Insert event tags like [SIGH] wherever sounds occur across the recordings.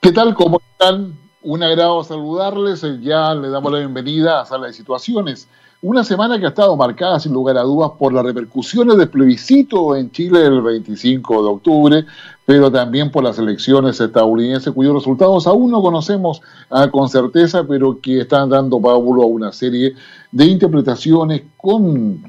¿Qué tal? ¿Cómo están? Un agrado saludarles. Ya le damos la bienvenida a Sala de Situaciones. Una semana que ha estado marcada, sin lugar a dudas, por las repercusiones del plebiscito en Chile el 25 de octubre, pero también por las elecciones estadounidenses, cuyos resultados aún no conocemos ah, con certeza, pero que están dando pábulo a una serie de interpretaciones, con,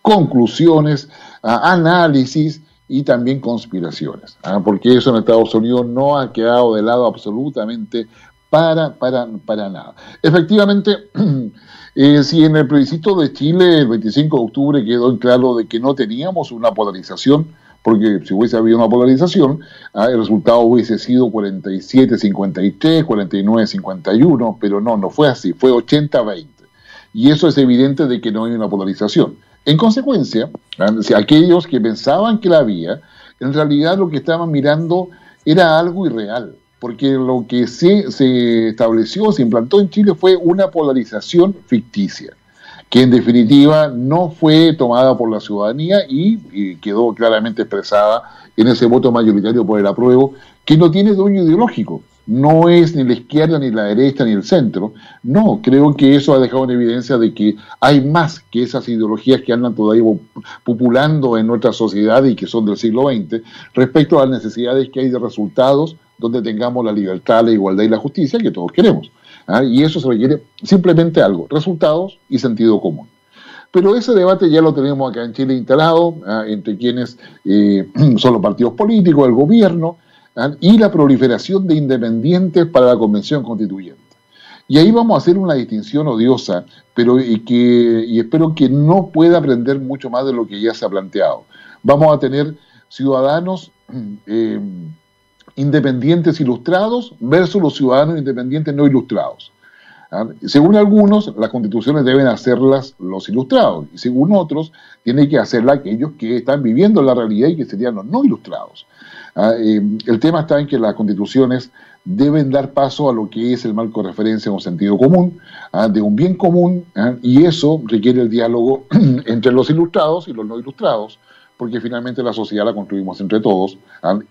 conclusiones, análisis y también conspiraciones, ¿ah? porque eso en Estados Unidos no ha quedado de lado absolutamente para, para, para nada. Efectivamente, [CLEARS THROAT] eh, si en el plebiscito de Chile el 25 de octubre quedó claro de que no teníamos una polarización, porque si hubiese habido una polarización, ¿ah? el resultado hubiese sido 47-53, 49-51, pero no, no fue así, fue 80-20. Y eso es evidente de que no hay una polarización. En consecuencia, aquellos que pensaban que la había, en realidad lo que estaban mirando era algo irreal, porque lo que se, se estableció, se implantó en Chile fue una polarización ficticia, que en definitiva no fue tomada por la ciudadanía y, y quedó claramente expresada en ese voto mayoritario por el apruebo, que no tiene dueño ideológico no es ni la izquierda, ni la derecha, ni el centro. No, creo que eso ha dejado en evidencia de que hay más que esas ideologías que andan todavía populando en nuestra sociedad y que son del siglo XX, respecto a las necesidades que hay de resultados donde tengamos la libertad, la igualdad y la justicia que todos queremos. ¿ah? Y eso se requiere simplemente algo, resultados y sentido común. Pero ese debate ya lo tenemos acá en Chile instalado, ¿ah? entre quienes eh, [CLEARS THROAT] son los partidos políticos, el gobierno. Y la proliferación de independientes para la Convención Constituyente. Y ahí vamos a hacer una distinción odiosa, pero y, que, y espero que no pueda aprender mucho más de lo que ya se ha planteado. Vamos a tener ciudadanos [CLEARS THROAT] eh, independientes ilustrados versus los ciudadanos independientes no ilustrados. ¿ah? Según algunos, las constituciones deben hacerlas los ilustrados, y según otros, tienen que hacerlas aquellos que están viviendo la realidad y que serían los no ilustrados. Ah, el tema está en que las constituciones deben dar paso a lo que es el marco de referencia en un sentido común, ah, de un bien común, ah, y eso requiere el diálogo [CLEARS THROAT] entre los ilustrados y los no ilustrados, porque finalmente la sociedad la construimos entre todos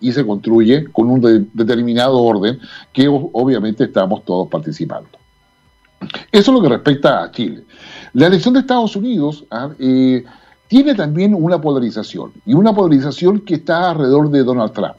y se construye con un determinado orden que obviamente estamos todos participando. Eso es lo que respecta a Chile. La elección de Estados Unidos eh, tiene también una polarización, y una polarización que está alrededor de Donald Trump.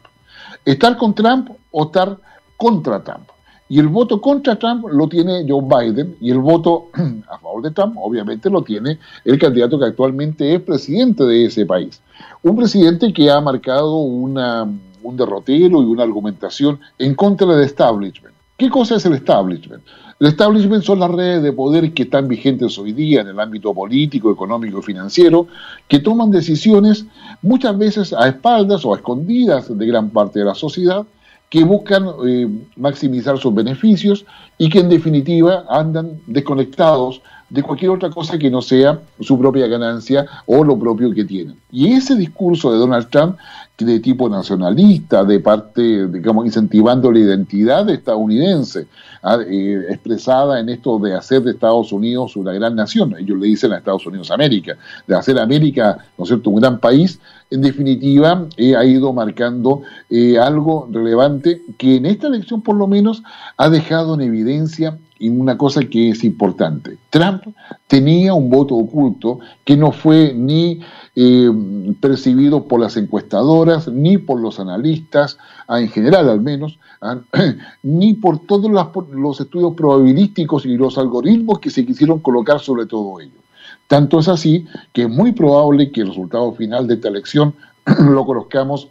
Estar con Trump o estar contra Trump. Y el voto contra Trump lo tiene Joe Biden y el voto [CLEARS THROAT] a favor de Trump obviamente lo tiene el candidato que actualmente es presidente de ese país. Un presidente que ha marcado una, un derrotero y una argumentación en contra del establishment. ¿Qué cosa es el establishment? El establishment son las redes de poder que están vigentes hoy día en el ámbito político, económico y financiero, que toman decisiones muchas veces a espaldas o a escondidas de gran parte de la sociedad, que buscan eh, maximizar sus beneficios y que en definitiva andan desconectados de cualquier otra cosa que no sea su propia ganancia o lo propio que tienen. Y ese discurso de Donald Trump de tipo nacionalista, de parte, digamos, incentivando la identidad estadounidense, ah, eh, expresada en esto de hacer de Estados Unidos una gran nación. Ellos le dicen a Estados Unidos América, de hacer América, ¿no es cierto?, un gran país. En definitiva, eh, ha ido marcando eh, algo relevante que en esta elección, por lo menos, ha dejado en evidencia una cosa que es importante. Trump tenía un voto oculto que no fue ni eh, percibido por las encuestadoras, ni por los analistas, ah, en general al menos, ah, [CLEARS THROAT] ni por todos los estudios probabilísticos y los algoritmos que se quisieron colocar sobre todo ello. Tanto es así que es muy probable que el resultado final de esta elección [CLEARS THROAT] lo conozcamos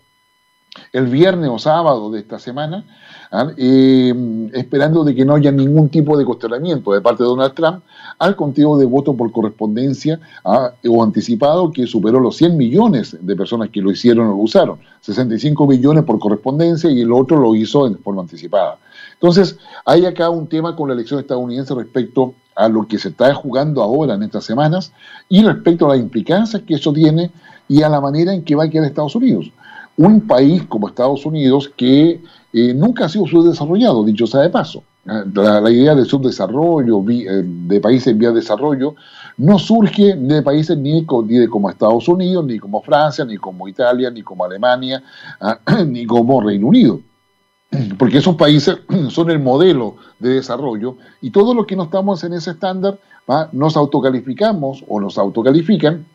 el viernes o sábado de esta semana, ¿ah? eh, esperando de que no haya ningún tipo de cuestionamiento de parte de Donald Trump al conteo de voto por correspondencia ¿ah? o anticipado que superó los 100 millones de personas que lo hicieron o lo usaron, 65 millones por correspondencia y el otro lo hizo en forma anticipada. Entonces, hay acá un tema con la elección estadounidense respecto a lo que se está jugando ahora en estas semanas y respecto a las implicancias que eso tiene y a la manera en que va a quedar Estados Unidos un país como Estados Unidos que eh, nunca ha sido subdesarrollado, dicho sea de paso. Ah, la, idea de subdesarrollo, eh, de países en vía de desarrollo, no surge de países ni, como Estados Unidos, ni como Francia, ni como Italia, ni como Alemania, ah, [CLEARS THROAT] ni como Reino Unido. [CLEARS THROAT] porque esos países [CLEARS THROAT] son el modelo de desarrollo y todos los que no estamos en ese estándar nos autocalificamos o nos autocalifican,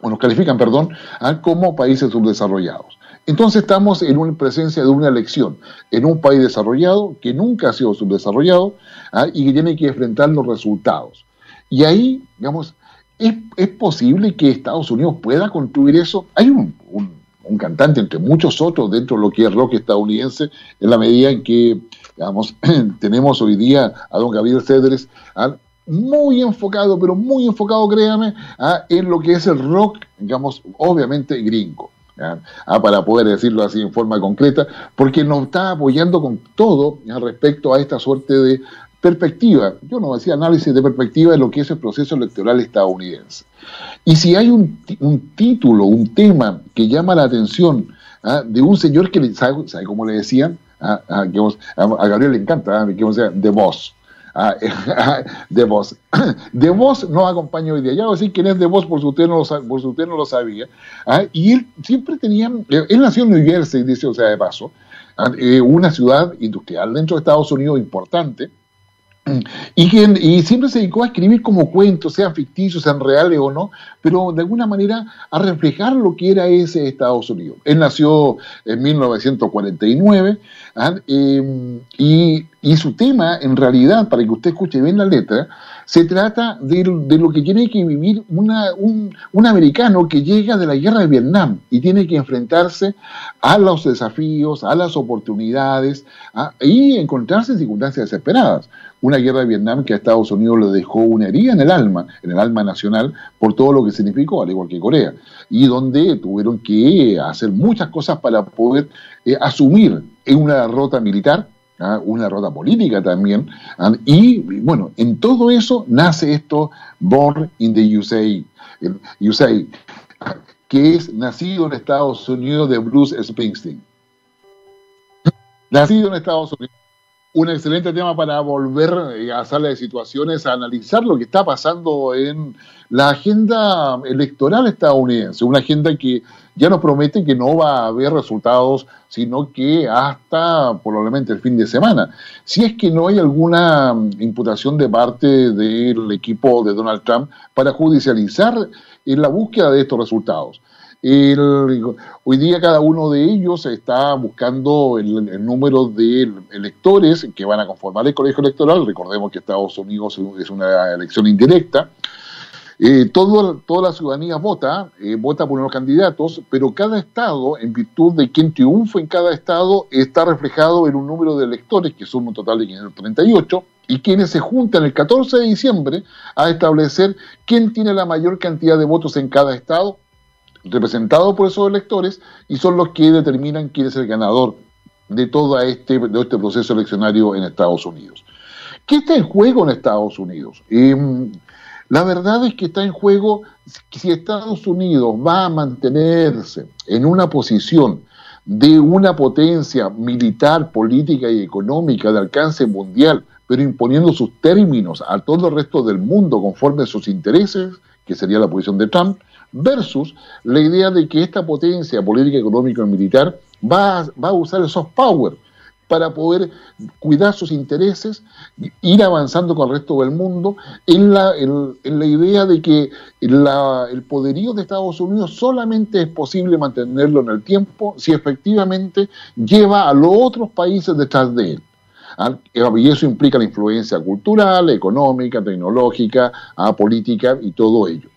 o nos califican, perdón, como países subdesarrollados. Entonces estamos en una presencia de una elección en un país desarrollado que nunca ha sido subdesarrollado y que tiene que enfrentar los resultados. Y ahí, digamos, ¿es, posible que Estados Unidos pueda construir eso? Hay un cantante entre muchos otros dentro de lo que es rock estadounidense, en la medida en que, digamos, [CLEARS THROAT] tenemos hoy día a don Gabriel Cedres muy enfocado, pero muy enfocado, créame, ¿ah? en lo que es el rock, digamos, obviamente gringo. ¿ah? para poder decirlo así en forma concreta, porque nos está apoyando con todo respecto a esta suerte de perspectiva, yo no decía análisis de perspectiva de lo que es el proceso electoral estadounidense. Y si hay un, título, un tema que llama la atención ¿ah? de un señor que, ¿sabe, sabe cómo le decían? ¿Ah? ¿Ah? a, Gabriel le encanta, que sea de voz. de voz. De voz no acompaña hoy día. Ya voy a decir quién es de voz por si usted no lo, por si usted no lo sabía. Y él siempre tenía, él nació en New Jersey, dice, o sea, de paso, eh, una ciudad industrial dentro de Estados Unidos importante, y, y siempre se dedicó a escribir como cuentos, sean ficticios, sean reales o no, pero de alguna manera a reflejar lo que era ese Estados Unidos. Él nació en 1949 ¿ah? em, y, y, su tema, en realidad, para que usted escuche bien la letra, se trata de, lo que tiene que vivir una, un, un, americano que llega de la guerra de Vietnam y tiene que enfrentarse a los desafíos, a las oportunidades ¿ah? y encontrarse en circunstancias desesperadas una guerra de Vietnam que a Estados Unidos le dejó una herida en el alma, en el alma nacional, por todo lo que significó, al igual que Corea, y donde tuvieron que hacer muchas cosas para poder eh, asumir una derrota militar, ¿ah? una derrota política también, ¿ah? y bueno, en todo eso nace esto, Born in the USA, USA que es nacido en Estados Unidos de Bruce Springsteen. Nacido en Estados Unidos un excelente tema para volver eh, a sala de situaciones, a analizar lo que está pasando en la agenda electoral estadounidense, una agenda que ya nos promete que no va a haber resultados, sino que hasta probablemente el fin de semana. Si es que no hay alguna imputación de parte del equipo de Donald Trump para judicializar en la búsqueda de estos resultados hoy día cada uno de ellos está buscando el, número de electores que van a conformar el colegio electoral. Recordemos que Estados Unidos es una elección indirecta. Eh, todo, toda la ciudadanía vota, eh, vota por unos candidatos, pero cada estado, en virtud de quien triunfa en cada estado, está reflejado en un número de electores, que son un total de 538, y quienes se juntan el 14 de diciembre a establecer quién tiene la mayor cantidad de votos en cada estado representados por esos electores y son los que determinan quién es el ganador de todo este, de este proceso eleccionario en Estados Unidos. ¿Qué está en juego en Estados Unidos? Em, la verdad es que está en juego si Estados Unidos va a mantenerse en una posición de una potencia militar, política y económica de alcance mundial, pero imponiendo sus términos a todo el resto del mundo conforme a sus intereses, que sería la posición de Trump, versus la idea de que esta potencia política, económica y militar va a, va a usar el soft power para poder cuidar sus intereses, ir avanzando con el resto del mundo, en la, en, la idea de que el poderío de Estados Unidos solamente es posible mantenerlo en el tiempo si efectivamente lleva a los otros países detrás de él. Y eso implica la influencia cultural, económica, tecnológica, política y todo ello.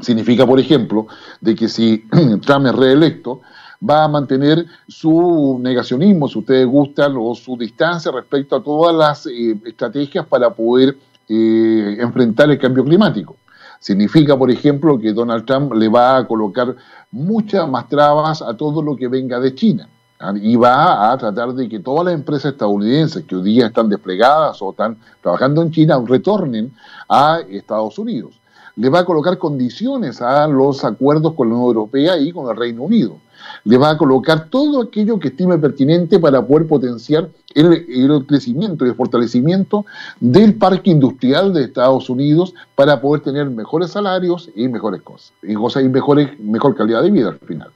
Significa, por ejemplo, de que si [CLEARS THROAT] Trump es reelecto, va a mantener su negacionismo, si ustedes gustan, o su distancia respecto a todas las eh, estrategias para poder eh, enfrentar el cambio climático. Significa, por ejemplo, que Donald Trump le va a colocar muchas más trabas a todo lo que venga de China. ¿ah? Y va a tratar de que todas las empresas estadounidenses que hoy día están desplegadas o están trabajando en China retornen a Estados Unidos le va a colocar condiciones a los acuerdos con la Unión Europea y con el Reino Unido. Le va a colocar todo aquello que estime pertinente para poder potenciar el, crecimiento y el fortalecimiento del parque industrial de Estados Unidos para poder tener mejores salarios y mejores cosas, y, cosas, y mejores, mejor calidad de vida al final.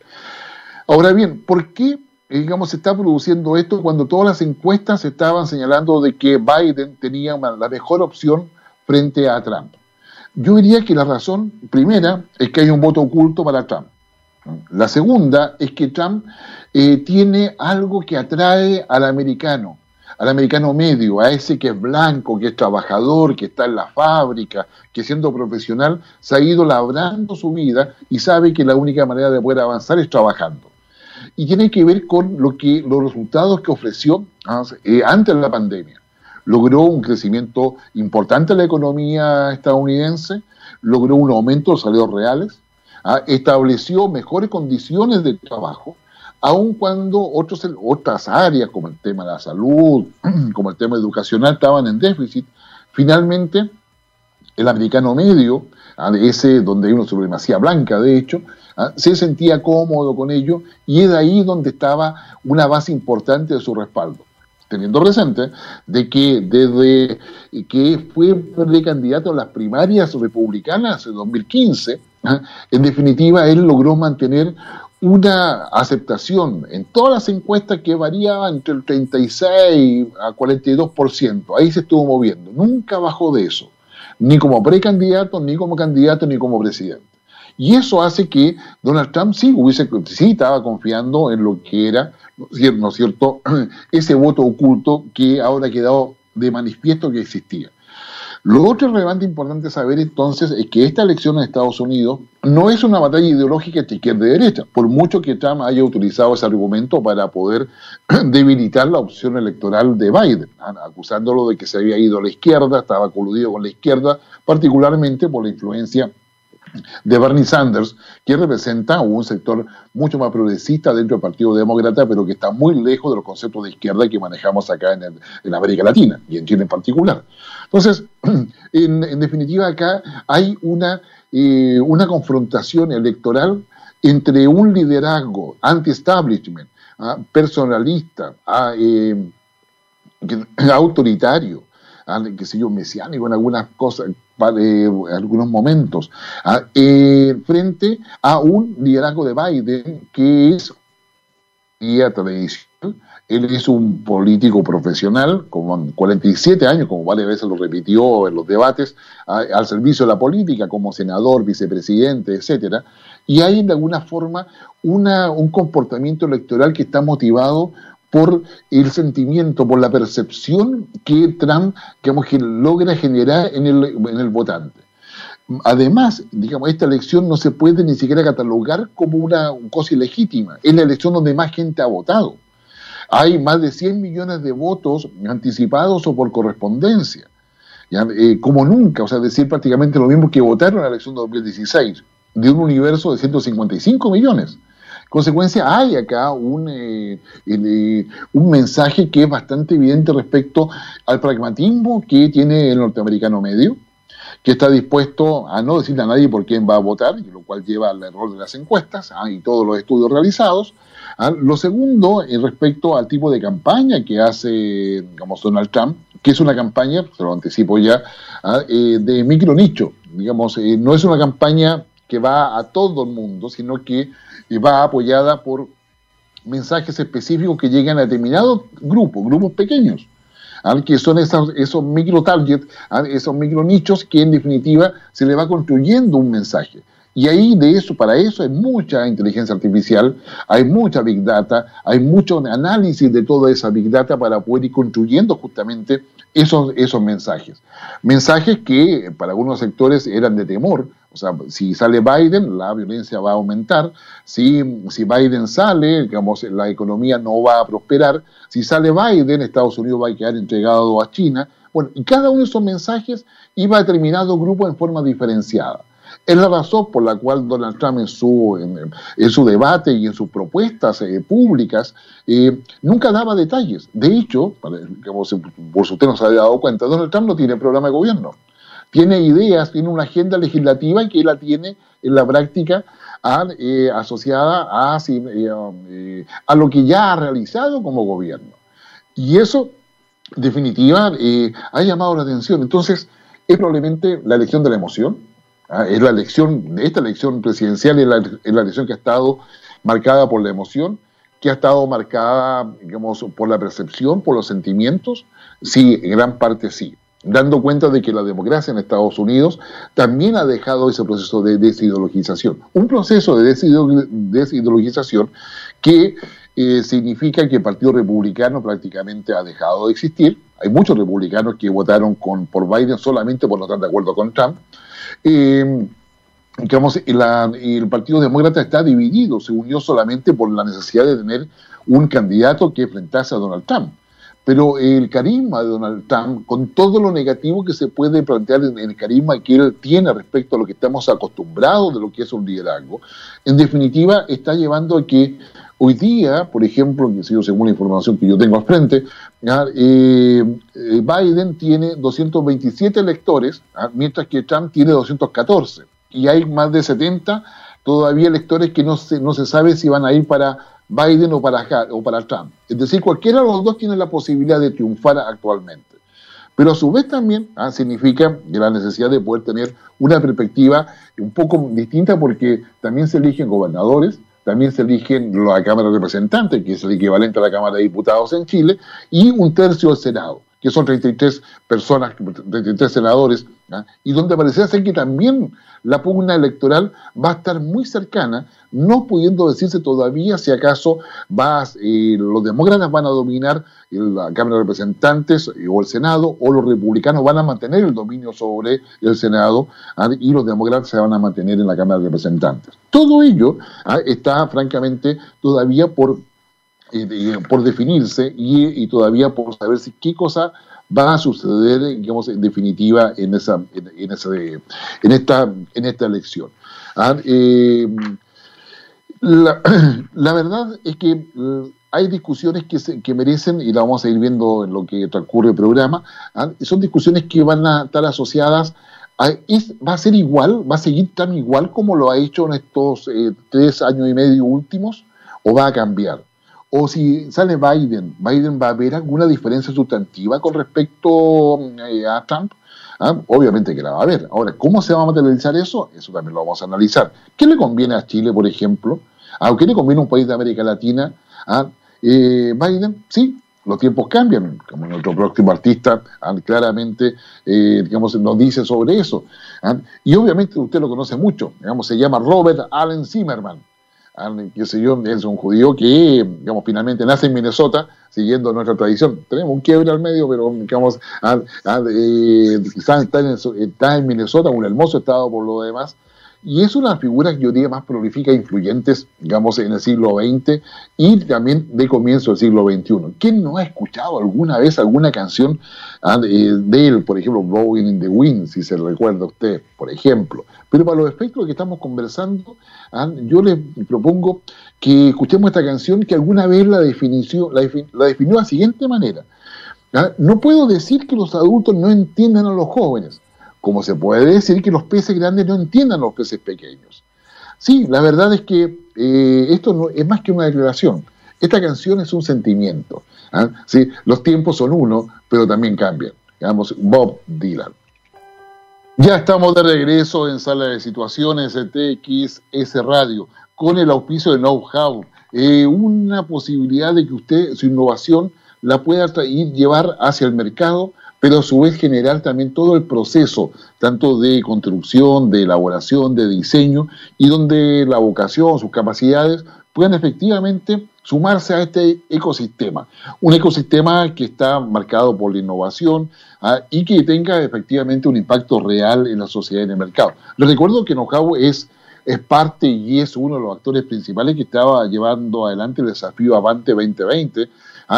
Ahora bien, ¿por qué digamos, se está produciendo esto cuando todas las encuestas estaban señalando de que Biden tenía la mejor opción frente a Trump. Yo diría que la razón primera es que hay un voto oculto para Trump. La segunda es que Trump eh, tiene algo que atrae al americano, al americano medio, a ese que es blanco, que es trabajador, que está en la fábrica, que siendo profesional se ha ido labrando su vida y sabe que la única manera de poder avanzar es trabajando. Y tiene que ver con lo que, los resultados que ofreció eh, antes de la pandemia. Logró un crecimiento importante en la economía estadounidense, logró un aumento de los salarios reales, ¿ah? estableció mejores condiciones de trabajo, aun cuando otros, otras áreas, como el tema de la salud, [CLEARS THROAT] como el tema educacional, estaban en déficit, finalmente el americano medio, ¿ah? ese donde hay una supremacía blanca, de hecho, ¿ah? se sentía cómodo con ello y es ahí donde estaba una base importante de su respaldo. Teniendo presente de que desde que fue precandidato a las primarias republicanas en 2015, ¿ah? en definitiva él logró mantener una aceptación en todas las encuestas que variaba entre el 36 a 42%. Ahí se estuvo moviendo. Nunca bajó de eso. Ni como precandidato, ni como candidato, ni como presidente. Y eso hace que Donald Trump sí, hubiese, sí estaba confiando en lo que era, ¿no es cierto?, [CLEARS THROAT] ese voto oculto que ahora ha quedado de manifiesto que existía. Lo otro relevante e importante saber entonces es que esta elección en Estados Unidos no es una batalla ideológica entre izquierda y derecha, por mucho que Trump haya utilizado ese argumento para poder [CLEARS THROAT] debilitar la opción electoral de Biden, acusándolo de que se había ido a la izquierda, estaba coludido con la izquierda, particularmente por la influencia de Bernie Sanders, que representa un sector mucho más progresista dentro del Partido Demócrata, pero que está muy lejos de los conceptos de izquierda que manejamos acá en, América Latina y en Chile en particular. Entonces, [CLEARS THROAT] en, definitiva, acá hay una, eh, una confrontación electoral entre un liderazgo anti-establishment, ah, personalista, ah, eh, [CLEARS THROAT] autoritario, ah, que sé yo, mesiánico en algunas cosas, algunos momentos, ah, eh, frente a un liderazgo de Biden que es vía tradicional. Él es un político profesional, con 47 años, como varias veces lo repitió en los debates, al servicio de la política, como senador, vicepresidente, etcétera. Y hay de alguna forma una, un comportamiento electoral que está motivado por el sentimiento, por la percepción que Trump digamos, que logra generar en el, en el votante. Además, digamos, esta elección no se puede ni siquiera catalogar como una cosa ilegítima. Es la elección donde más gente ha votado. Hay más de 100 millones de votos anticipados o por correspondencia. Eh, como nunca, o sea, decir prácticamente lo mismo que votaron en la elección de 2016, de un universo de 155 millones consecuencia, hay acá un, eh, eh, un mensaje que es bastante evidente respecto al pragmatismo que tiene el norteamericano medio, que está dispuesto a no decirle a nadie por quién va a votar, lo cual lleva al error de las encuestas ah, y todos los estudios realizados. Ah, lo segundo, eh, respecto al tipo de campaña que hace, digamos, Donald Trump, que es una campaña, se lo anticipo ya, ah, de micro nicho. Digamos, no es una campaña que va a todo el mundo, sino que va apoyada por mensajes específicos que llegan a determinados grupos, grupos pequeños, que son esos, esos micro targets, esos micro nichos que en definitiva se le va construyendo un mensaje. Y ahí de eso, para eso hay mucha inteligencia artificial, hay mucha big data, hay mucho análisis de toda esa big data para poder ir construyendo justamente esos, esos mensajes. Mensajes que para algunos sectores eran de temor, o sea, si sale Biden, la violencia va a aumentar. Si, si Biden sale, digamos, la economía no va a prosperar. Si sale Biden, Estados Unidos va a quedar entregado a China. Bueno, y cada uno de esos mensajes iba a determinado grupo en forma diferenciada. Es la razón por la cual Donald Trump en su, en, su debate y en sus propuestas eh, públicas eh, nunca daba detalles. De hecho, como por si usted no se había dado cuenta, Donald Trump no tiene programa de gobierno tiene ideas, tiene una agenda legislativa que la tiene en la práctica eh, asociada a, eh, eh, a, lo que ya ha realizado como gobierno. Y eso, en definitiva, ha llamado la atención. Entonces, es probablemente la elección de la emoción, ¿ah? es la elección, esta elección presidencial es la, elección que ha estado marcada por la emoción, que ha estado marcada, digamos, por la percepción, por los sentimientos? Sí, en gran parte sí dando cuenta de que la democracia en Estados Unidos también ha dejado ese proceso de desideologización. Un proceso de desideologización que eh, significa que el Partido Republicano prácticamente ha dejado de existir. Hay muchos republicanos que votaron con, por Biden solamente por no estar de acuerdo con Trump. Eh, el Partido Demócrata está dividido, se unió solamente por la necesidad de tener un candidato que enfrentase a Donald Trump. Pero el carisma de Donald Trump, con todo lo negativo que se puede plantear en el carisma que él tiene respecto a lo que estamos acostumbrados de lo que es un liderazgo, en definitiva está llevando a que hoy día, por ejemplo, según la información que yo tengo al frente, eh, Biden tiene 227 electores, mientras que Trump tiene 214 y hay más de 70 todavía electores que no se, no se sabe si van a ir para Biden o para, o para Trump. Es decir, cualquiera de los dos tiene la posibilidad de triunfar actualmente. Pero a su vez también significa la necesidad de poder tener una perspectiva un poco distinta porque también se eligen gobernadores, también se eligen la Cámara de Representantes, que es el equivalente a la Cámara de Diputados en Chile, y un tercio del Senado que son 33 personas, 33 senadores, ¿ah? y donde parece ser que también la pugna electoral va a estar muy cercana, no pudiendo decirse todavía si acaso eh, los demócratas van a dominar la Cámara de Representantes eh, o el Senado, o los republicanos van a mantener el dominio sobre el Senado ¿ah? y los demócratas se van a mantener en la Cámara de Representantes. Todo ello ¿ah? está francamente todavía por por definirse y, todavía por saber si qué cosa va a suceder, digamos, en definitiva en esa, en, esa, en esta, en esta elección. Ah, eh, la, [CLEARS THROAT] verdad es que eh, hay discusiones que, que merecen, y la vamos a ir viendo en lo que transcurre el programa, ah, son discusiones que van a estar asociadas a, va a ser igual, va a seguir tan igual como lo ha hecho en estos eh, tres años y medio últimos, o va a cambiar o si sale Biden, Biden va a haber alguna diferencia sustantiva con respecto eh, a Trump. ¿Ah? Obviamente que la va a haber. Ahora, ¿cómo se va a materializar eso? Eso también lo vamos a analizar. ¿Qué le conviene a Chile, por ejemplo? ¿A qué le conviene a un país de América Latina? ¿Ah? Eh, Biden, sí, los tiempos cambian, como nuestro próximo artista ¿ah? claramente eh, digamos, nos dice sobre eso. Y obviamente usted lo conoce mucho, digamos, se llama Robert Allen Zimmerman qué sé yo, es un judío que, digamos, finalmente nace en Minnesota, siguiendo nuestra tradición. Tenemos un quiebre al medio, pero, digamos, eh, está, en, Minnesota, un hermoso estado por lo demás, y es una figura que yo diría más prolífica e influyentes, digamos, en el siglo XX y también de comienzo del siglo XXI. ¿Quién no ha escuchado alguna vez alguna canción eh, de él, por ejemplo, Blowing in the Wind, si se recuerda usted, por ejemplo? Pero para los efectos que estamos conversando, yo le propongo que escuchemos esta canción que alguna vez la, definió, la, la definió de la siguiente manera. No puedo decir que los adultos no entiendan a los jóvenes como se puede decir que los peces grandes no entiendan los peces pequeños. Sí, la verdad es que eh, esto no, es más que una declaración. Esta canción es un sentimiento. ¿ah? ¿Sí? Los tiempos son uno, pero también cambian. Digamos, Bob Dylan. Ya estamos de regreso en Sala de Situaciones TXS Radio, con el auspicio de Know-How. Eh, una posibilidad de que usted, su innovación, la pueda ir, llevar hacia el mercado pero a su vez generar también todo el proceso, tanto de construcción, de elaboración, de diseño, y donde la vocación, sus capacidades puedan efectivamente sumarse a este ecosistema. Un ecosistema que está marcado por la innovación ah, y que tenga efectivamente un impacto real en la sociedad y en el mercado. Les recuerdo que Nojau es, es parte y es uno de los actores principales que estaba llevando adelante el desafío Avante 2020, Ah,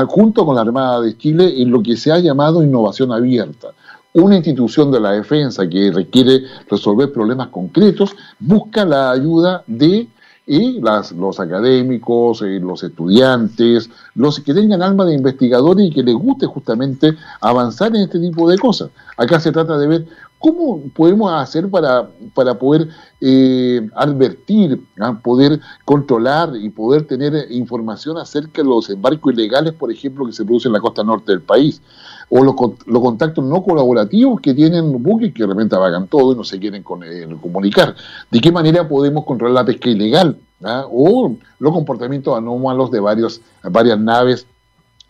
junto con la Armada de Chile en lo que se ha llamado innovación abierta. Una institución de la defensa que requiere resolver problemas concretos busca la ayuda de eh, los académicos, eh, los estudiantes, los que tengan alma de investigadores y que les guste justamente avanzar en este tipo de cosas. Acá se trata de ver ¿Cómo podemos hacer para, para poder eh, advertir, ¿ah? poder controlar y poder tener información acerca de los embarcos ilegales, por ejemplo, que se producen en la costa norte del país? O los, los contactos no colaborativos que tienen buques que de repente vagan todo y no se quieren eh, comunicar. ¿De qué manera podemos controlar la pesca ilegal? ¿ah? O los comportamientos anómalos de varios, varias naves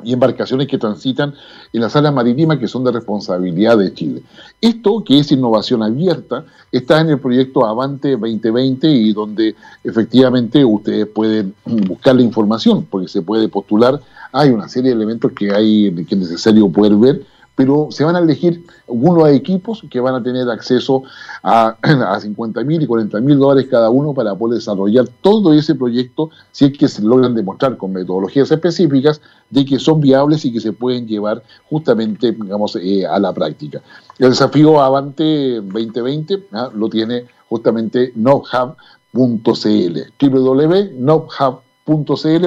y embarcaciones que transitan en las áreas marítimas que son de responsabilidad de Chile. Esto, que es innovación abierta, está en el proyecto Avante 2020 y donde efectivamente ustedes pueden [CLEARS THROAT] buscar la información, porque se puede postular. Hay una serie de elementos que, hay, que es necesario poder ver pero se van a elegir algunos equipos que van a tener acceso a, [CLEARS THROAT] a 50 mil y 40 mil dólares cada uno para poder desarrollar todo ese proyecto si es que se logran demostrar con metodologías específicas de que son viables y que se pueden llevar justamente digamos, eh, a la práctica. El desafío Avante 2020 ¿ah? lo tiene justamente NobHub.cl, www.nobhub.cl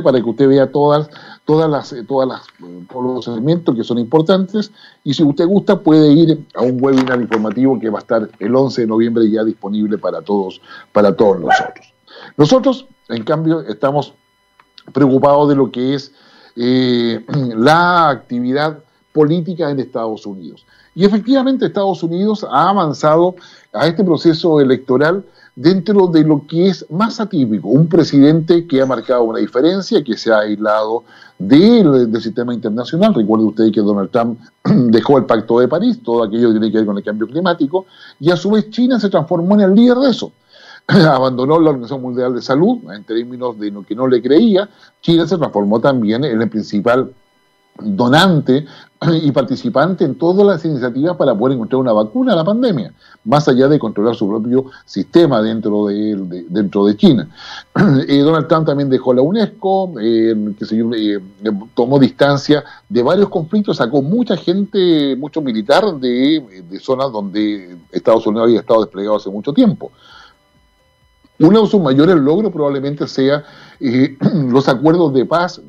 para que usted vea todas todas las, eh, todas las, eh, todos los elementos que son importantes y si usted gusta puede ir a un webinar informativo que va a estar el 11 de noviembre ya disponible para todos, para todos nosotros. Nosotros, en cambio, estamos preocupados de lo que es eh, [CLEARS THROAT] la actividad política en Estados Unidos. Y efectivamente Estados Unidos ha avanzado a este proceso electoral dentro de lo que es más atípico, un presidente que ha marcado una diferencia, que se ha aislado del, sistema internacional. Recuerde usted que Donald Trump [CLEARS THROAT] dejó el Pacto de París, todo aquello que tiene que ver con el cambio climático, y a su vez China se transformó en el líder de eso. [CLEARS THROAT] Abandonó la Organización Mundial de Salud en términos de lo que no le creía. China se transformó también en el principal donante y participante en todas las iniciativas para poder encontrar una vacuna a la pandemia, más allá de controlar su propio sistema dentro de, dentro de China. [CLEARS THROAT] Eh, Donald Trump también dejó la UNESCO, eh, que se, eh, tomó distancia de varios conflictos, sacó mucha gente, mucho militar de, de zonas donde Estados Unidos había estado desplegado hace mucho tiempo. Uno de sus mayores logros probablemente sea [CLEARS THROAT] los acuerdos de paz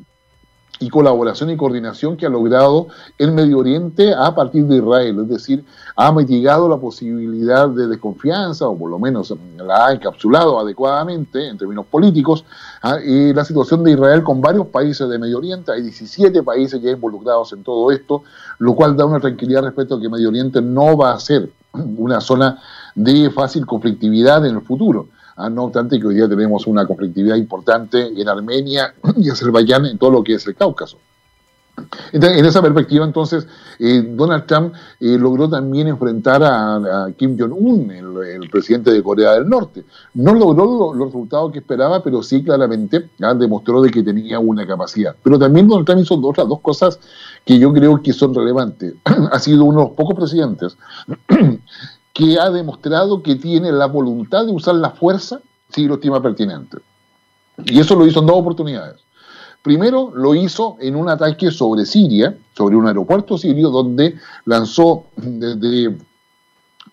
y colaboración y coordinación que ha logrado el Medio Oriente a partir de Israel, es decir, ha mitigado la posibilidad de desconfianza, o por lo menos la ha encapsulado adecuadamente en términos políticos, ¿ah? y la situación de Israel con varios países de Medio Oriente, hay 17 países ya involucrados en todo esto, lo cual da una tranquilidad respecto a que Medio Oriente no va a ser una zona de fácil conflictividad en el futuro. Ah, no obstante que hoy día tenemos una conflictividad importante en Armenia y Azerbaiyán en todo lo que es el Cáucaso. En esa perspectiva, entonces, eh, Donald Trump eh, logró también enfrentar a, Kim Jong-un, el, presidente de Corea del Norte. No logró los resultados que esperaba, pero sí claramente ah, demostró de que tenía una capacidad. Pero también Donald Trump hizo otras dos cosas que yo creo que son relevantes. [CLEARS THROAT] ha sido uno de los pocos presidentes que ha demostrado que tiene la voluntad de usar la fuerza si lo estima pertinente. Y eso lo hizo en dos oportunidades. Primero lo hizo en un ataque sobre Siria, sobre un aeropuerto sirio, donde lanzó desde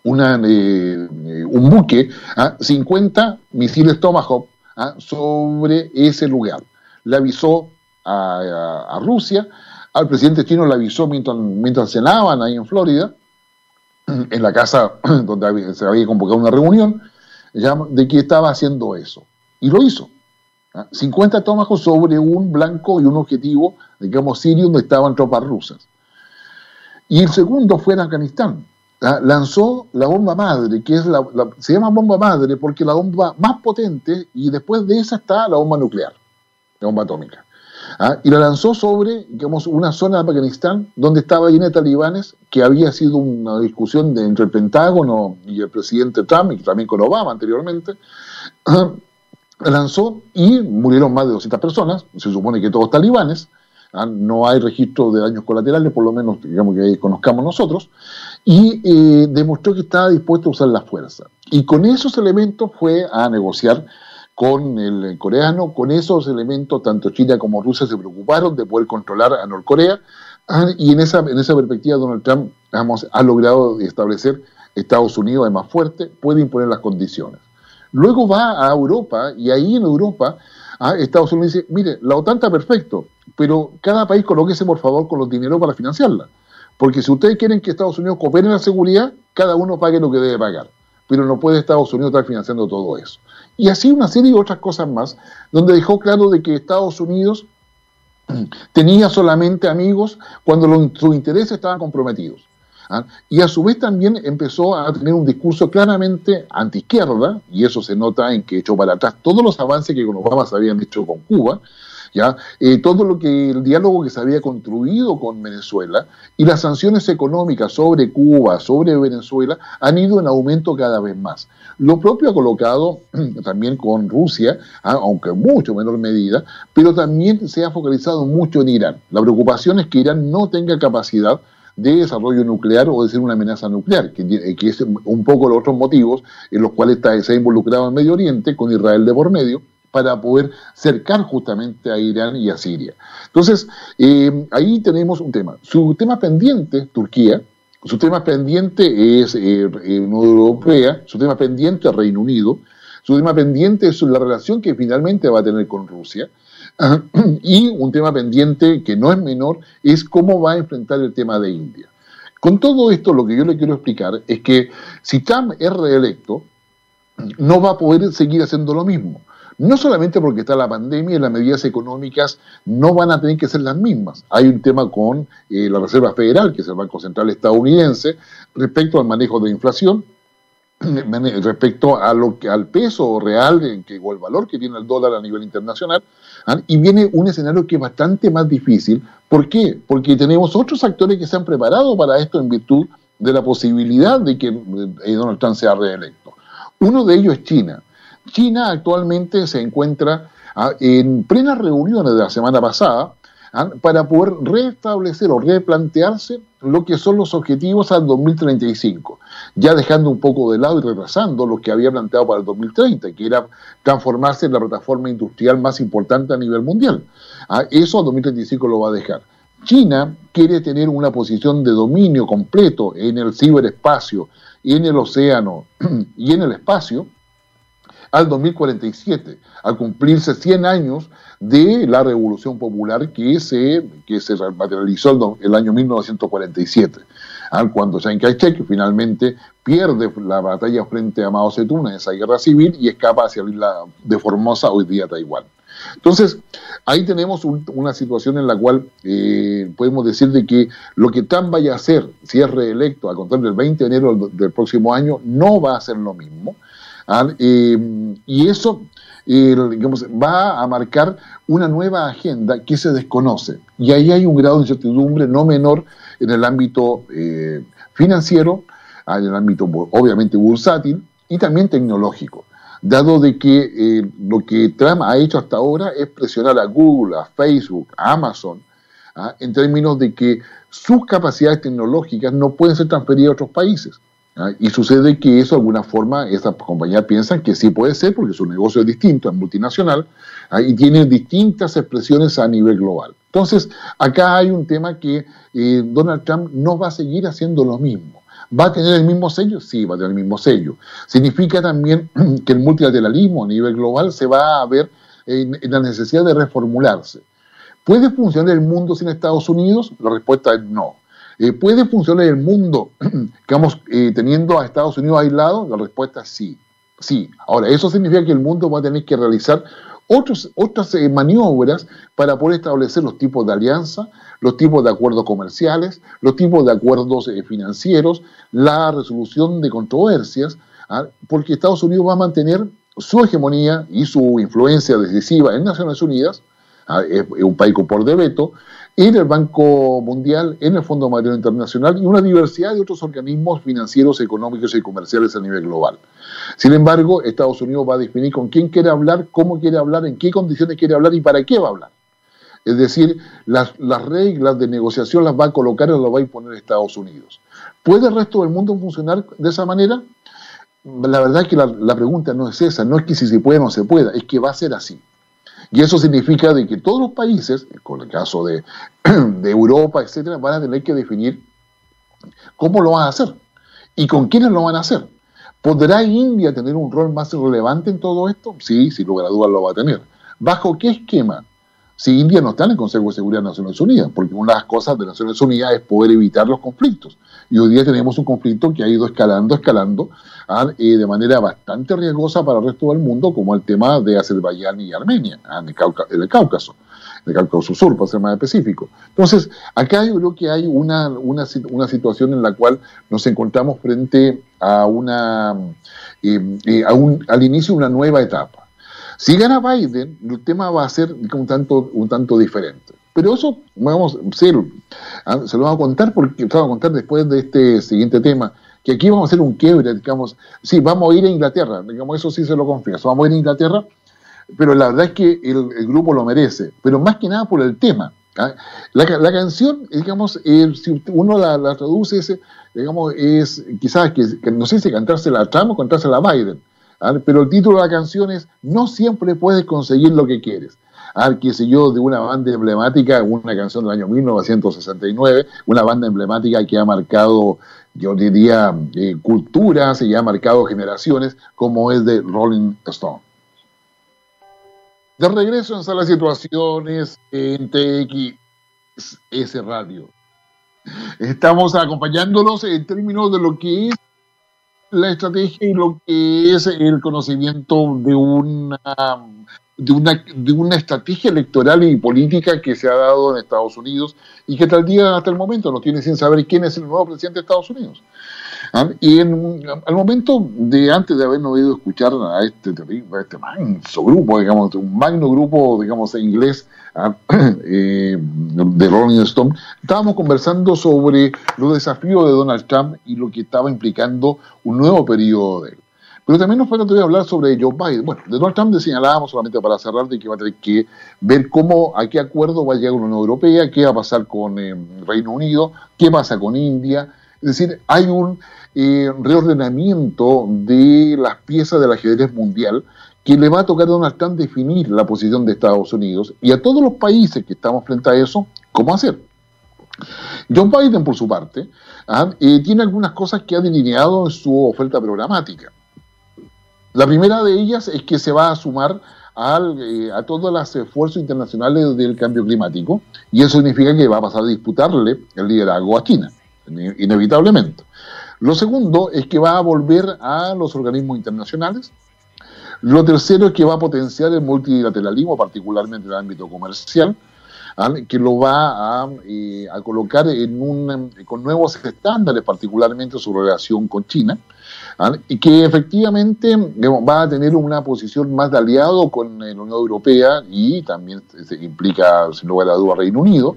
una, eh, un buque a 50 misiles Tomahawk ¿ah? sobre ese lugar. Le avisó a, Rusia, al presidente chino le avisó mientras, mientras cenaban ahí en Florida, en la casa [CLEARS THROAT] donde se había convocado una reunión, de que estaba haciendo eso. Y lo hizo. 50 ¿ah? tomajos sobre un blanco y un objetivo, digamos, sirio, donde estaban tropas rusas. Y el segundo fue en Afganistán. ¿ah? Lanzó la bomba madre, que es la, se llama bomba madre porque la bomba más potente, y después de esa está la bomba nuclear, la bomba atómica. ¿Ah? y la lanzó sobre digamos, una zona de Afganistán donde estaba llena de talibanes, que había sido una discusión entre el Pentágono y el presidente Trump, y también con Obama anteriormente. La [CLEARS THROAT] lanzó y murieron más de 200 personas, se supone que todos talibanes, ¿ah? no hay registro de daños colaterales, por lo menos digamos que conozcamos nosotros, y eh, demostró que estaba dispuesto a usar la fuerza. Y con esos elementos fue a negociar con el coreano. Con esos elementos, tanto China como Rusia se preocuparon de poder controlar a Norcorea. Ah, y en esa, en esa perspectiva, Donald Trump ha logrado establecer Estados Unidos es más fuerte, puede imponer las condiciones. Luego va a Europa y ahí en Europa ah, Estados Unidos dice, mire, la OTAN está perfecto, pero cada país colóquese por favor con los dineros para financiarla. Porque si ustedes quieren que Estados Unidos coopere en la seguridad, cada uno pague lo que debe pagar. Pero no puede Estados Unidos estar financiando todo eso. Y así una serie de otras cosas más, donde dejó claro de que Estados Unidos [CLEARS THROAT] tenía solamente amigos cuando sus intereses estaban comprometidos. ¿ah? Y a su vez también empezó a tener un discurso claramente antiizquierda, y eso se nota en que echó para atrás todos los avances que con Obama se habían hecho con Cuba, ¿ya? Eh, todo lo que el diálogo que se había construido con Venezuela y las sanciones económicas sobre Cuba, sobre Venezuela, han ido en aumento cada vez más. Lo propio ha colocado [CLEARS THROAT] también con Rusia, ¿ah? aunque en mucho menor medida, pero también se ha focalizado mucho en Irán. La preocupación es que Irán no tenga capacidad de desarrollo nuclear o de ser una amenaza nuclear, que, que es un poco los otros motivos en los cuales está, se ha involucrado en Medio Oriente, con Israel de por medio, para poder cercar justamente a Irán y a Siria. Entonces, eh, ahí tenemos un tema. Su tema pendiente, Turquía, su tema pendiente es eh, Unión Europea, su tema pendiente es Reino Unido, su tema pendiente es la relación que finalmente va a tener con Rusia, [CLEARS THROAT] y un tema pendiente que no es menor es cómo va a enfrentar el tema de India. Con todo esto, lo que yo le quiero explicar es que si Trump es reelecto, no va a poder seguir haciendo lo mismo. No solamente porque está la pandemia y las medidas económicas no van a tener que ser las mismas. Hay un tema con eh, la Reserva Federal, que es el Banco Central estadounidense, respecto al manejo de inflación, [CLEARS THROAT] respecto a lo que, al peso real que, o el valor que tiene el dólar a nivel internacional. ¿ah? Y viene un escenario que es bastante más difícil. ¿Por qué? Porque tenemos otros actores que se han preparado para esto en virtud de la posibilidad de que eh, Donald Trump sea reelecto. Uno de ellos es China. China actualmente se encuentra ah, en plenas reuniones de la semana pasada ah, para poder restablecer o replantearse lo que son los objetivos al 2035, ya dejando un poco de lado y retrasando lo que había planteado para el 2030, que era transformarse en la plataforma industrial más importante a nivel mundial. Ah, eso al 2035 lo va a dejar. China quiere tener una posición de dominio completo en el ciberespacio, en el océano [CLEARS THROAT] y en el espacio, al 2047, al cumplirse 100 años de la Revolución Popular que se, que se materializó el, año 1947, cuando Chiang Kai-shek finalmente pierde la batalla frente a Mao Zedong en esa guerra civil y escapa hacia la de Formosa, hoy día Taiwán. Entonces, ahí tenemos una situación en la cual eh, podemos decir de que lo que Trump vaya a hacer, si es reelecto a contar del 20 de enero del próximo año, no va a ser lo mismo. ¿Ah? Y eso va a marcar una nueva agenda que se desconoce. Y ahí hay un grado de incertidumbre no menor en el ámbito eh, financiero, en el ámbito obviamente bursátil y también tecnológico. Dado de que eh, lo que Trump ha hecho hasta ahora es presionar a Google, a Facebook, a Amazon, ¿ah? en términos de que sus capacidades tecnológicas no pueden ser transferidas a otros países. ¿Ah? Y sucede que eso de alguna forma esas compañías piensan que sí puede ser porque su negocio es distinto, es multinacional ¿ah? y tiene distintas expresiones a nivel global. Entonces, acá hay un tema que eh, Donald Trump no va a seguir haciendo lo mismo. ¿Va a tener el mismo sello? Sí, va a tener el mismo sello. Significa también [CLEARS THROAT] que el multilateralismo a nivel global se va a ver en, en la necesidad de reformularse. ¿Puede funcionar el mundo sin Estados Unidos? La respuesta es no. Eh, ¿Puede funcionar el mundo, [CLEARS THROAT] digamos, eh, teniendo a Estados Unidos aislado? La respuesta es sí. Sí. Ahora, eso significa que el mundo va a tener que realizar otros, otras eh, maniobras para poder establecer los tipos de alianza, los tipos de acuerdos comerciales, los tipos de acuerdos financieros, la resolución de controversias, ¿ah? porque Estados Unidos va a mantener su hegemonía y su influencia decisiva en Naciones Unidas, ¿ah? es un país con por de veto, en el Banco Mundial, en el Fondo Monetario Internacional y una diversidad de otros organismos financieros, económicos y comerciales a nivel global. Sin embargo, Estados Unidos va a definir con quién quiere hablar, cómo quiere hablar, en qué condiciones quiere hablar y para qué va a hablar. Es decir, las, reglas de negociación las va a colocar o las va a imponer Estados Unidos. ¿Puede el resto del mundo funcionar de esa manera? La verdad es que la, la pregunta no es esa, no es que si se puede o no se pueda, es que va a ser así. Y eso significa de que todos los países, con el caso [CLEARS THROAT] de, Europa, etcétera, van a tener que definir cómo lo van a hacer y con quiénes lo van a hacer. ¿Podrá India tener un rol más relevante en todo esto? Sí, sin lugar a dudas lo va a tener. ¿Bajo qué esquema? si India no está en el Consejo de Seguridad de Naciones Unidas, porque una de las cosas de Naciones Unidas es poder evitar los conflictos. Y hoy día tenemos un conflicto que ha ido escalando, escalando, eh, de manera bastante riesgosa para el resto del mundo, como el tema de Azerbaiyán y Armenia, ah, en, el Cáucaso, en el Cáucaso Sur, para ser más específico. Entonces, acá yo creo que hay una, una, situación en la cual nos encontramos frente a una, eh, eh, al inicio de una nueva etapa. Si gana Biden, el tema va a ser un tanto, un tanto diferente. Pero eso, vamos, se lo, ah, se lo vamos a contar porque vamos a contar después de este siguiente tema, que aquí vamos a hacer un quiebre, digamos, sí, vamos a ir a Inglaterra, digamos, eso sí se lo confieso, vamos a ir a Inglaterra, pero la verdad es que el, grupo lo merece, pero más que nada por el tema. ¿ah? La, la, canción, digamos, si uno la, traduce, digamos, es quizás que, no sé si cantársela a Trump o cantársela a Biden. Pero el título de la canción es No siempre puedes conseguir lo que quieres. Ah, qué sé yo, de una banda emblemática, una canción del año 1969, una banda emblemática que ha marcado, yo diría, eh, culturas y ha marcado generaciones, como es de Rolling Stone. De regreso en Sala Situaciones en TXS Radio. Estamos acompañándolos en términos de lo que es la estrategia y lo que es el conocimiento de una, de una, de una estrategia electoral y política que se ha dado en Estados Unidos y que hasta el día, hasta el momento, no tiene sin saber quién es el nuevo presidente de Estados Unidos. ¿Ah? Y en, al momento de antes de habernos oído escuchar a este, a este manso grupo, digamos, un magno grupo, digamos, en inglés ¿ah? [CLEARS THROAT] eh, de Rolling Stone, estábamos conversando sobre los desafíos de Donald Trump y lo que estaba implicando un nuevo periodo de él. Pero también nos falta todavía hablar sobre Joe Biden. Bueno, de Donald Trump señalábamos solamente para cerrar de que va a tener que ver cómo, a qué acuerdo va a llegar la Unión Europea, qué va a pasar con eh, Reino Unido, qué pasa con India. Es decir, hay un eh, reordenamiento de las piezas del ajedrez mundial que le va a tocar a Donald Trump definir la posición de Estados Unidos y a todos los países que estamos frente a eso, cómo hacer. John Biden, por su parte, ah, eh, tiene algunas cosas que ha delineado en su oferta programática. La primera de ellas es que se va a sumar al, eh, a todos los esfuerzos internacionales del cambio climático y eso significa que va a pasar a disputarle el liderazgo a China, inevitablemente. Lo segundo es que va a volver a los organismos internacionales. Lo tercero es que va a potenciar el multilateralismo, particularmente en el ámbito comercial, ¿ah? que lo va a, eh, colocar en un, con nuevos estándares, particularmente su relación con China. ¿Ah? y que efectivamente va a tener una posición más de aliado con la Unión Europea y también se implica, sin lugar a duda, Reino Unido,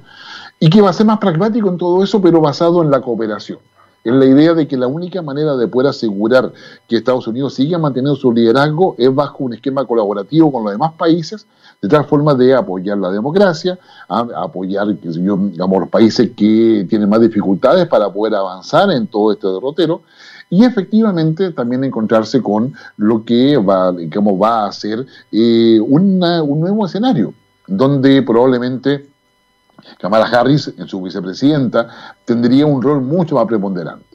y que va a ser más pragmático en todo eso, pero basado en la cooperación. En la idea de que la única manera de poder asegurar que Estados Unidos siga manteniendo su liderazgo es bajo un esquema colaborativo con los demás países, de tal forma de apoyar la democracia, apoyar digamos, los países que tienen más dificultades para poder avanzar en todo este derrotero, y efectivamente también encontrarse con lo que va, va a ser eh, un nuevo escenario, donde probablemente Kamala Harris, en su vicepresidenta, tendría un rol mucho más preponderante.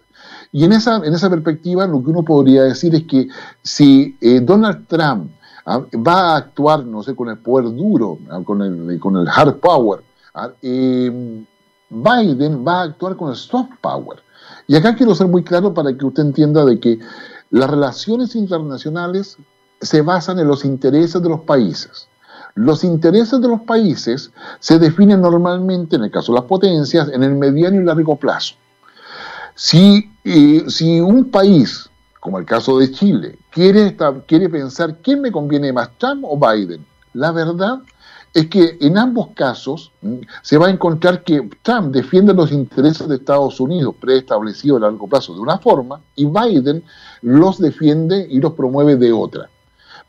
Y en esa, en esa perspectiva, lo que uno podría decir es que si eh, Donald Trump ah, va a actuar, no sé, con el poder duro, ah, con, el, con el hard power, ah, eh, Biden va a actuar con el soft power. Y acá quiero ser muy claro para que usted entienda de que las relaciones internacionales se basan en los intereses de los países. Los intereses de los países se definen normalmente, en el caso de las potencias, en el mediano y largo plazo. Si, eh, si un país, como el caso de Chile, quiere, quiere pensar quién me conviene más, Trump o Biden, la verdad es que en ambos casos mm, se va a encontrar que Trump defiende los intereses de Estados Unidos preestablecidos a largo plazo de una forma y Biden los defiende y los promueve de otra.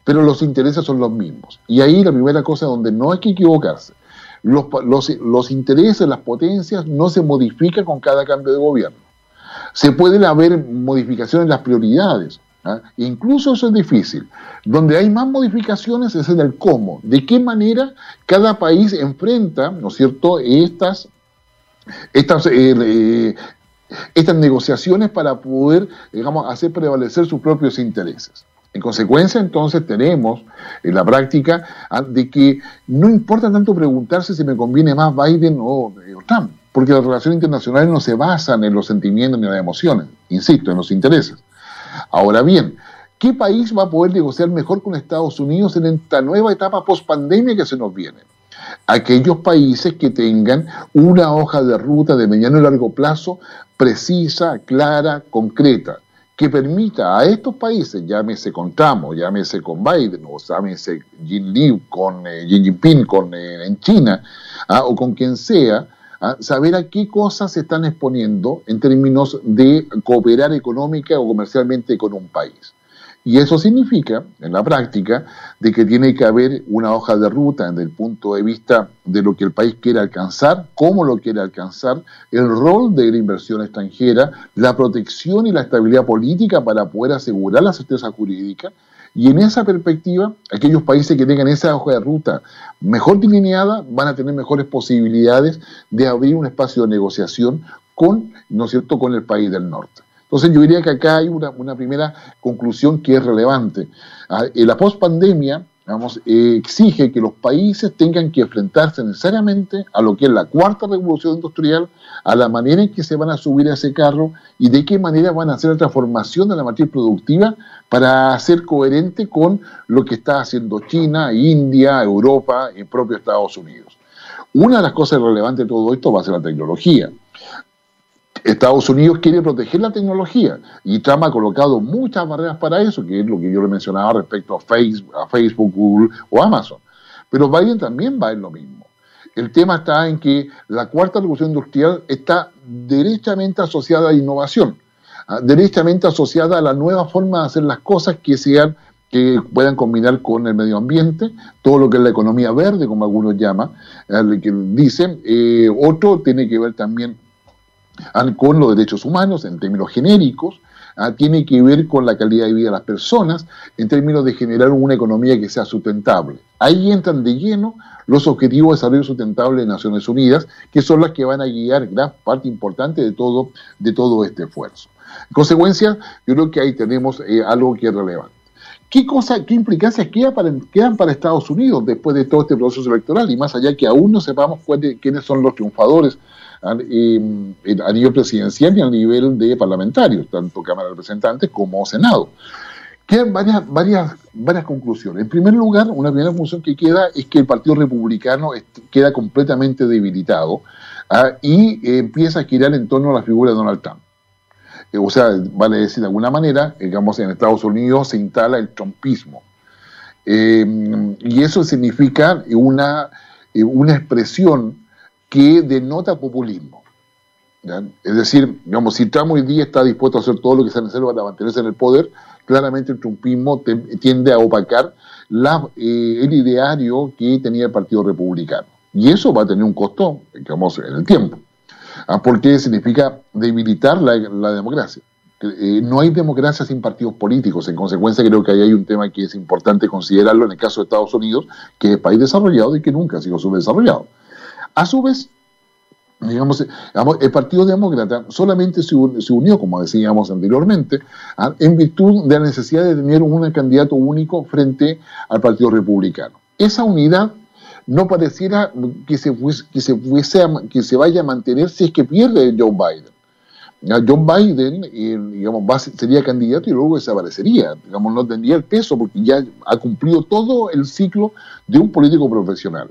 Pero los intereses son los mismos. Y ahí la primera cosa donde no hay que equivocarse. Los, los, los intereses, las potencias no se modifican con cada cambio de gobierno. Se pueden haber modificaciones en las prioridades, ¿ah? Incluso eso es difícil. Donde hay más modificaciones es en el cómo, de qué manera cada país enfrenta, ¿no es cierto?, estas, estas, eh, eh, estas negociaciones para poder, digamos, hacer prevalecer sus propios intereses. En consecuencia, entonces, tenemos en la práctica ah, de que no importa tanto preguntarse si me conviene más Biden o, Trump, porque las relaciones internacionales no se basan en los sentimientos ni en las emociones, insisto, en los intereses. Ahora bien, ¿qué país va a poder negociar mejor con Estados Unidos en esta nueva etapa post-pandemia que se nos viene? Aquellos países que tengan una hoja de ruta de mediano y largo plazo precisa, clara, concreta que permita a estos países, llámese con Trump, llámese con Biden, o llámese Jin Liu con eh, Xi Jinping con, eh, en China, ah, o con quien sea, ah, saber a qué cosas se están exponiendo en términos de cooperar económica o comercialmente con un país. Y eso significa, en la práctica, de que tiene que haber una hoja de ruta desde el punto de vista de lo que el país quiere alcanzar, cómo lo quiere alcanzar, el rol de la inversión extranjera, la protección y la estabilidad política para poder asegurar la certeza jurídica. Y en esa perspectiva, aquellos países que tengan esa hoja de ruta mejor delineada van a tener mejores posibilidades de abrir un espacio de negociación con, ¿no es cierto?, con el país del norte. Entonces yo diría que acá hay una, primera conclusión que es relevante. Ah, la pospandemia eh, exige que los países tengan que enfrentarse necesariamente a lo que es la cuarta revolución industrial, a la manera en que se van a subir a ese carro y de qué manera van a hacer la transformación de la matriz productiva para ser coherente con lo que está haciendo China, India, Europa y propio Estados Unidos. Una de las cosas relevantes de todo esto va a ser la tecnología. Estados Unidos quiere proteger la tecnología y Trump ha colocado muchas barreras para eso, que es lo que yo le mencionaba respecto a Facebook, a Facebook, Google o Amazon. Pero Biden también va en lo mismo. El tema está en que la cuarta revolución industrial está derechamente asociada a innovación, ah, derechamente asociada a la nueva forma de hacer las cosas que sean que puedan combinar con el medio ambiente, todo lo que es la economía verde, como algunos llaman, eh, dicen. Eh, otro tiene que ver también con los derechos humanos en términos genéricos, ah, tiene que ver con la calidad de vida de las personas en términos de generar una economía que sea sustentable. Ahí entran de lleno los objetivos de desarrollo sustentable de Naciones Unidas, que son las que van a guiar gran parte importante de todo, de todo este esfuerzo. En consecuencia, yo creo que ahí tenemos eh, algo que es relevante. ¿Qué, cosa, qué implicancias quedan para, quedan para Estados Unidos después de todo este proceso electoral? Y más allá que aún no sepamos quiénes son los triunfadores a, nivel presidencial y a nivel de parlamentarios, tanto Cámara de Representantes como Senado. Quedan varias, varias, varias conclusiones. En primer lugar, una primera función que queda es que el Partido Republicano queda completamente debilitado ¿ah? y eh, empieza a girar en torno a la figura de Donald Trump. Eh, o sea, vale decir de alguna manera, digamos, en Estados Unidos se instala el trumpismo. Eh, y eso significa una, una expresión que denota populismo. Es decir, digamos, si Trump hoy día está dispuesto a hacer todo lo que sea necesario para mantenerse en el poder, claramente el trumpismo tiende a opacar eh, el ideario que tenía el Partido Republicano. Y eso va a tener un costo, digamos, en el tiempo. ¿ah? porque significa debilitar la, democracia. Eh, no hay democracia sin partidos políticos. En consecuencia, creo que ahí hay un tema que es importante considerarlo en el caso de Estados Unidos, que es país desarrollado y que nunca ha sido subdesarrollado. A su vez, digamos, el Partido Demócrata solamente se, unió, como decíamos anteriormente, en virtud de la necesidad de tener un candidato único frente al Partido Republicano. Esa unidad no pareciera que se, que se, que se vaya a mantener si es que pierde Joe Biden. John Biden sería candidato y luego desaparecería, digamos, no tendría el peso porque ya ha cumplido todo el ciclo de un político profesional.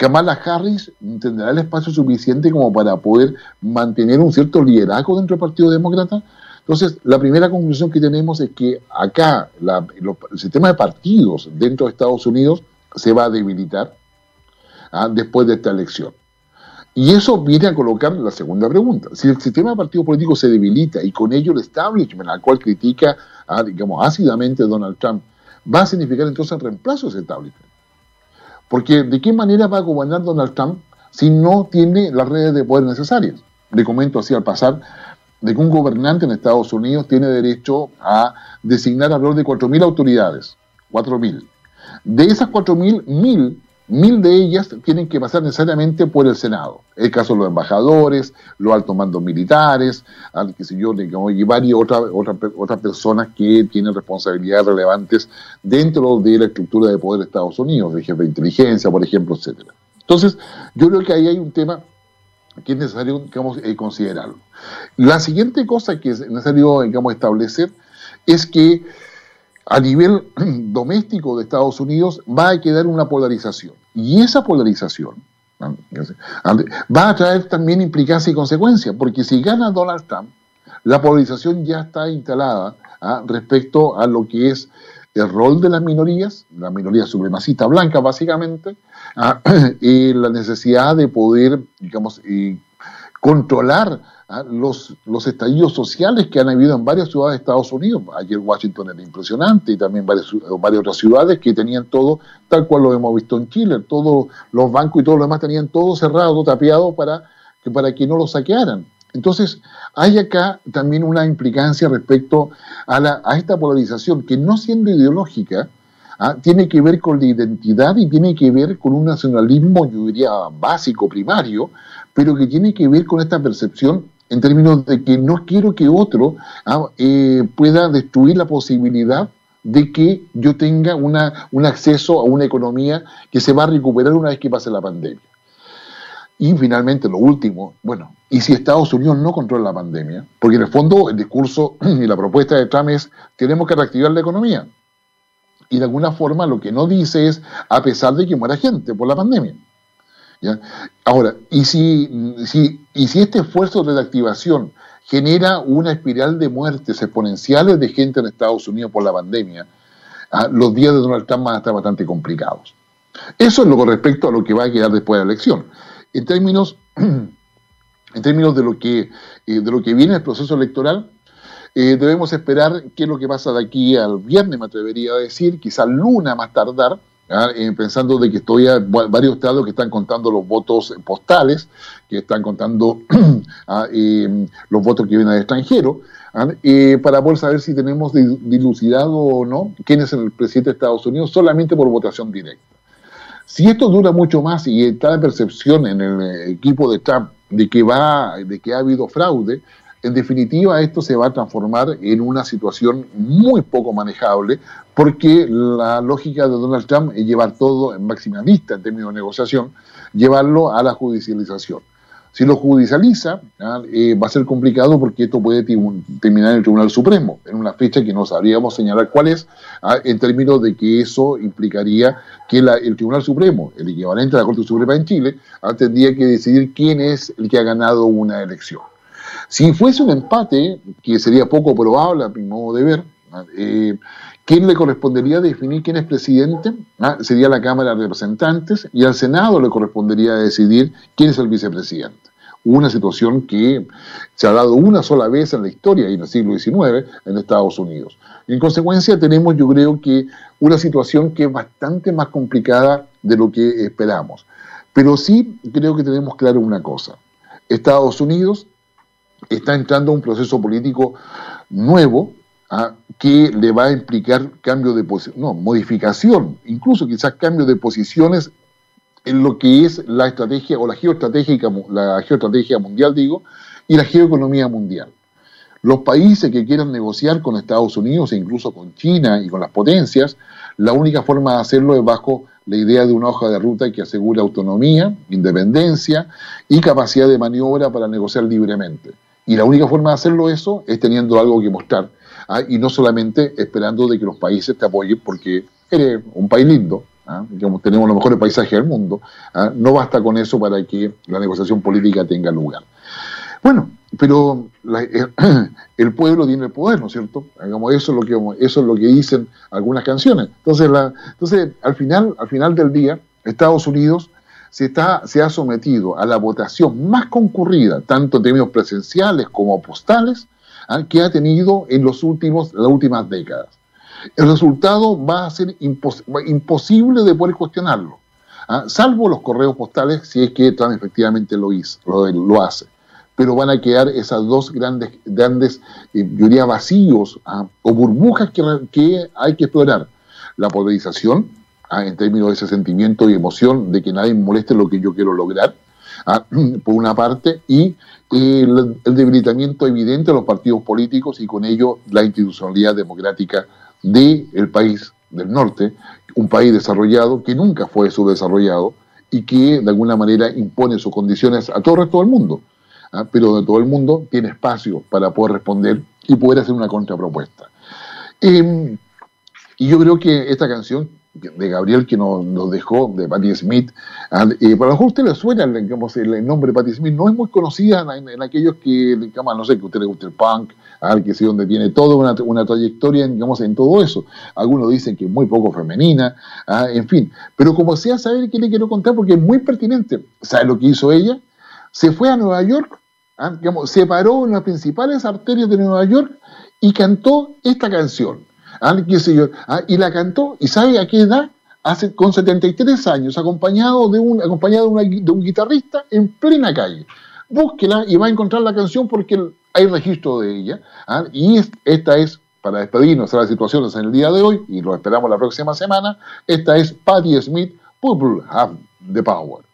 Kamala Harris tendrá el espacio suficiente como para poder mantener un cierto liderazgo dentro del Partido Demócrata. Entonces, la primera conclusión que tenemos es que acá el sistema de partidos dentro de Estados Unidos se va a debilitar ¿ah? después de esta elección. Y eso viene a colocar la segunda pregunta. Si el sistema de partidos políticos se debilita y con ello el establishment al cual critica, digamos, ácidamente Donald Trump, va a significar entonces el reemplazo de ese establishment. Porque ¿de qué manera va a gobernar Donald Trump si no tiene las redes de poder necesarias? Le comento así al pasar de que un gobernante en Estados Unidos tiene derecho a designar alrededor de 4.000 autoridades. 4.000. De esas 4.000, 1.000 mil de ellas tienen que pasar necesariamente por el Senado. El caso de los embajadores, los altos mandos militares, al que sé yo, y varias otras otra, otras personas que tienen responsabilidades relevantes dentro de la estructura de poder de Estados Unidos, de jefe de inteligencia, por ejemplo, etcétera. Entonces, yo creo que ahí hay un tema que es necesario digamos, eh, considerarlo. La siguiente cosa que es necesario digamos, establecer es que a nivel [CLEARS THROAT] doméstico de Estados Unidos va a quedar una polarización. Y esa polarización va a traer también implicancias y consecuencias, porque si gana Donald Trump, la polarización ya está instalada ¿ah? respecto a lo que es el rol de las minorías, la minoría supremacista blanca básicamente, ¿ah? [CLEARS THROAT] y la necesidad de poder, digamos, controlar ¿ah? los, los estallidos sociales que han habido en varias ciudades de Estados Unidos. Ayer Washington era impresionante y también varias, varias otras ciudades que tenían todo, tal cual lo hemos visto en Chile, todos los bancos y todo lo demás tenían todo cerrado, tapiado para que, para que no lo saquearan. Entonces, hay acá también una implicancia respecto a, la, a esta polarización que no siendo ideológica, ¿ah? tiene que ver con la identidad y tiene que ver con un nacionalismo, yo diría, básico, primario, pero que tiene que ver con esta percepción en términos de que no quiero que otro ¿ah? eh, pueda destruir la posibilidad de que yo tenga una, un acceso a una economía que se va a recuperar una vez que pase la pandemia. Y finalmente, lo último, bueno, ¿y si Estados Unidos no controla la pandemia? Porque en el fondo el discurso [CLEARS THROAT] y la propuesta de Trump es, tenemos que reactivar la economía. Y de alguna forma lo que no dice es, a pesar de que muera gente por la pandemia. Ahora, ¿y si, y si este esfuerzo de reactivación genera una espiral de muertes exponenciales de gente en Estados Unidos por la pandemia, ah, los días de Donald Trump van a estar bastante complicados. Eso es lo con respecto a lo que va a quedar después de la elección. En términos, [CLEARS THROAT] en términos de, lo que, eh, de lo que viene el proceso electoral, eh, debemos esperar qué es lo que pasa de aquí al viernes, me atrevería a decir, quizá luna más tardar, ¿ah? eh, pensando de que estoy a varios estados que están contando los votos postales, que están contando [CLEARS THROAT] ¿ah? los votos que vienen del extranjero, ¿ah? para poder saber si tenemos dilucidado o no quién es el presidente de Estados Unidos solamente por votación directa. Si esto dura mucho más y está la percepción en el equipo de Trump de que va, de que ha habido fraude, en definitiva esto se va a transformar en una situación muy poco manejable porque la lógica de Donald Trump es llevar todo en máxima vista en términos de negociación, llevarlo a la judicialización. Si lo judicializa, eh, va a ser complicado porque esto puede terminar en el Tribunal Supremo, en una fecha que no sabríamos señalar cuál es, en términos de que eso implicaría que el Tribunal Supremo, el equivalente a la Corte Suprema en Chile, tendría que decidir quién es el que ha ganado una elección. Si fuese un empate, que sería poco probable a mi modo de ver, ¿quién le correspondería definir quién es presidente? sería la Cámara de Representantes y al Senado le correspondería decidir quién es el vicepresidente una situación que se ha dado una sola vez en la historia y en el siglo XIX en Estados Unidos. en consecuencia tenemos, yo creo que, una situación que es bastante más complicada de lo que esperamos. Pero sí creo que tenemos claro una cosa. Estados Unidos está entrando a un proceso político nuevo que le va a implicar cambio de no, modificación, incluso quizás cambio de posiciones en lo que es la estrategia o la geoestrategia, la geoestrategia mundial, digo, y la geoeconomía mundial. Los países que quieran negociar con Estados Unidos e incluso con China y con las potencias, la única forma de hacerlo es bajo la idea de una hoja de ruta que asegure autonomía, independencia y capacidad de maniobra para negociar libremente. Y la única forma de hacerlo eso es teniendo algo que mostrar ¿ah? y no solamente esperando de que los países te apoyen porque eres un país lindo, ¿ah? tenemos los mejores paisajes del mundo, ¿ah? no basta con eso para que la negociación política tenga lugar. Bueno, pero [CLEARS THROAT] el, pueblo tiene el poder, ¿no es cierto? Digamos, eso es lo que eso es lo que dicen algunas canciones. Entonces, entonces al final, al final del día, Estados Unidos se, está, se ha sometido a la votación más concurrida, tanto en términos presenciales como postales, ¿ah? que ha tenido en los últimos, las últimas décadas el resultado va a ser imposible de poder cuestionarlo, ¿ah? salvo los correos postales si es que Trump efectivamente lo, hizo, lo, hace. Pero van a quedar esas dos grandes, grandes eh, yo diría, vacíos ¿ah? o burbujas que, hay que explorar. La polarización ¿ah? en términos de ese sentimiento y emoción de que nadie moleste lo que yo quiero lograr, ¿ah? [CLEARS THROAT] por una parte, y el, debilitamiento evidente de los partidos políticos y con ello la institucionalidad democrática del país del norte, un país desarrollado que nunca fue subdesarrollado y que de alguna manera impone sus condiciones a todo el resto del mundo, ¿ah? pero de todo el mundo tiene espacio para poder responder y poder hacer una contrapropuesta. Em, y yo creo que esta canción de Gabriel que nos, dejó, de Patti Smith. Ah, eh, para lo mejor a usted le suena el nombre de Patti Smith, no es muy conocida en, aquellos que, digamos, no sé, que a usted le guste el punk, a que sí, donde tiene toda una, trayectoria, digamos, en todo eso. Algunos dicen que es muy poco femenina, ah, en fin. Pero como sea, saber qué le quiero contar porque es muy pertinente. ¿Sabe lo que hizo ella? Se fue a Nueva York, ah, digamos, se paró en las principales arterias de Nueva York y cantó esta canción. ¿Ah? ¿Ah? y la cantó, ¿y sabe a qué edad? Hace, con 73 años, acompañado de un, acompañado de, un guitarrista en plena calle. Búsquela y va a encontrar la canción porque hay registro de ella. ¿ah? Y esta es, para despedirnos de las situaciones en el día de hoy, y lo esperamos la próxima semana, esta es Patti Smith, People Have the Power.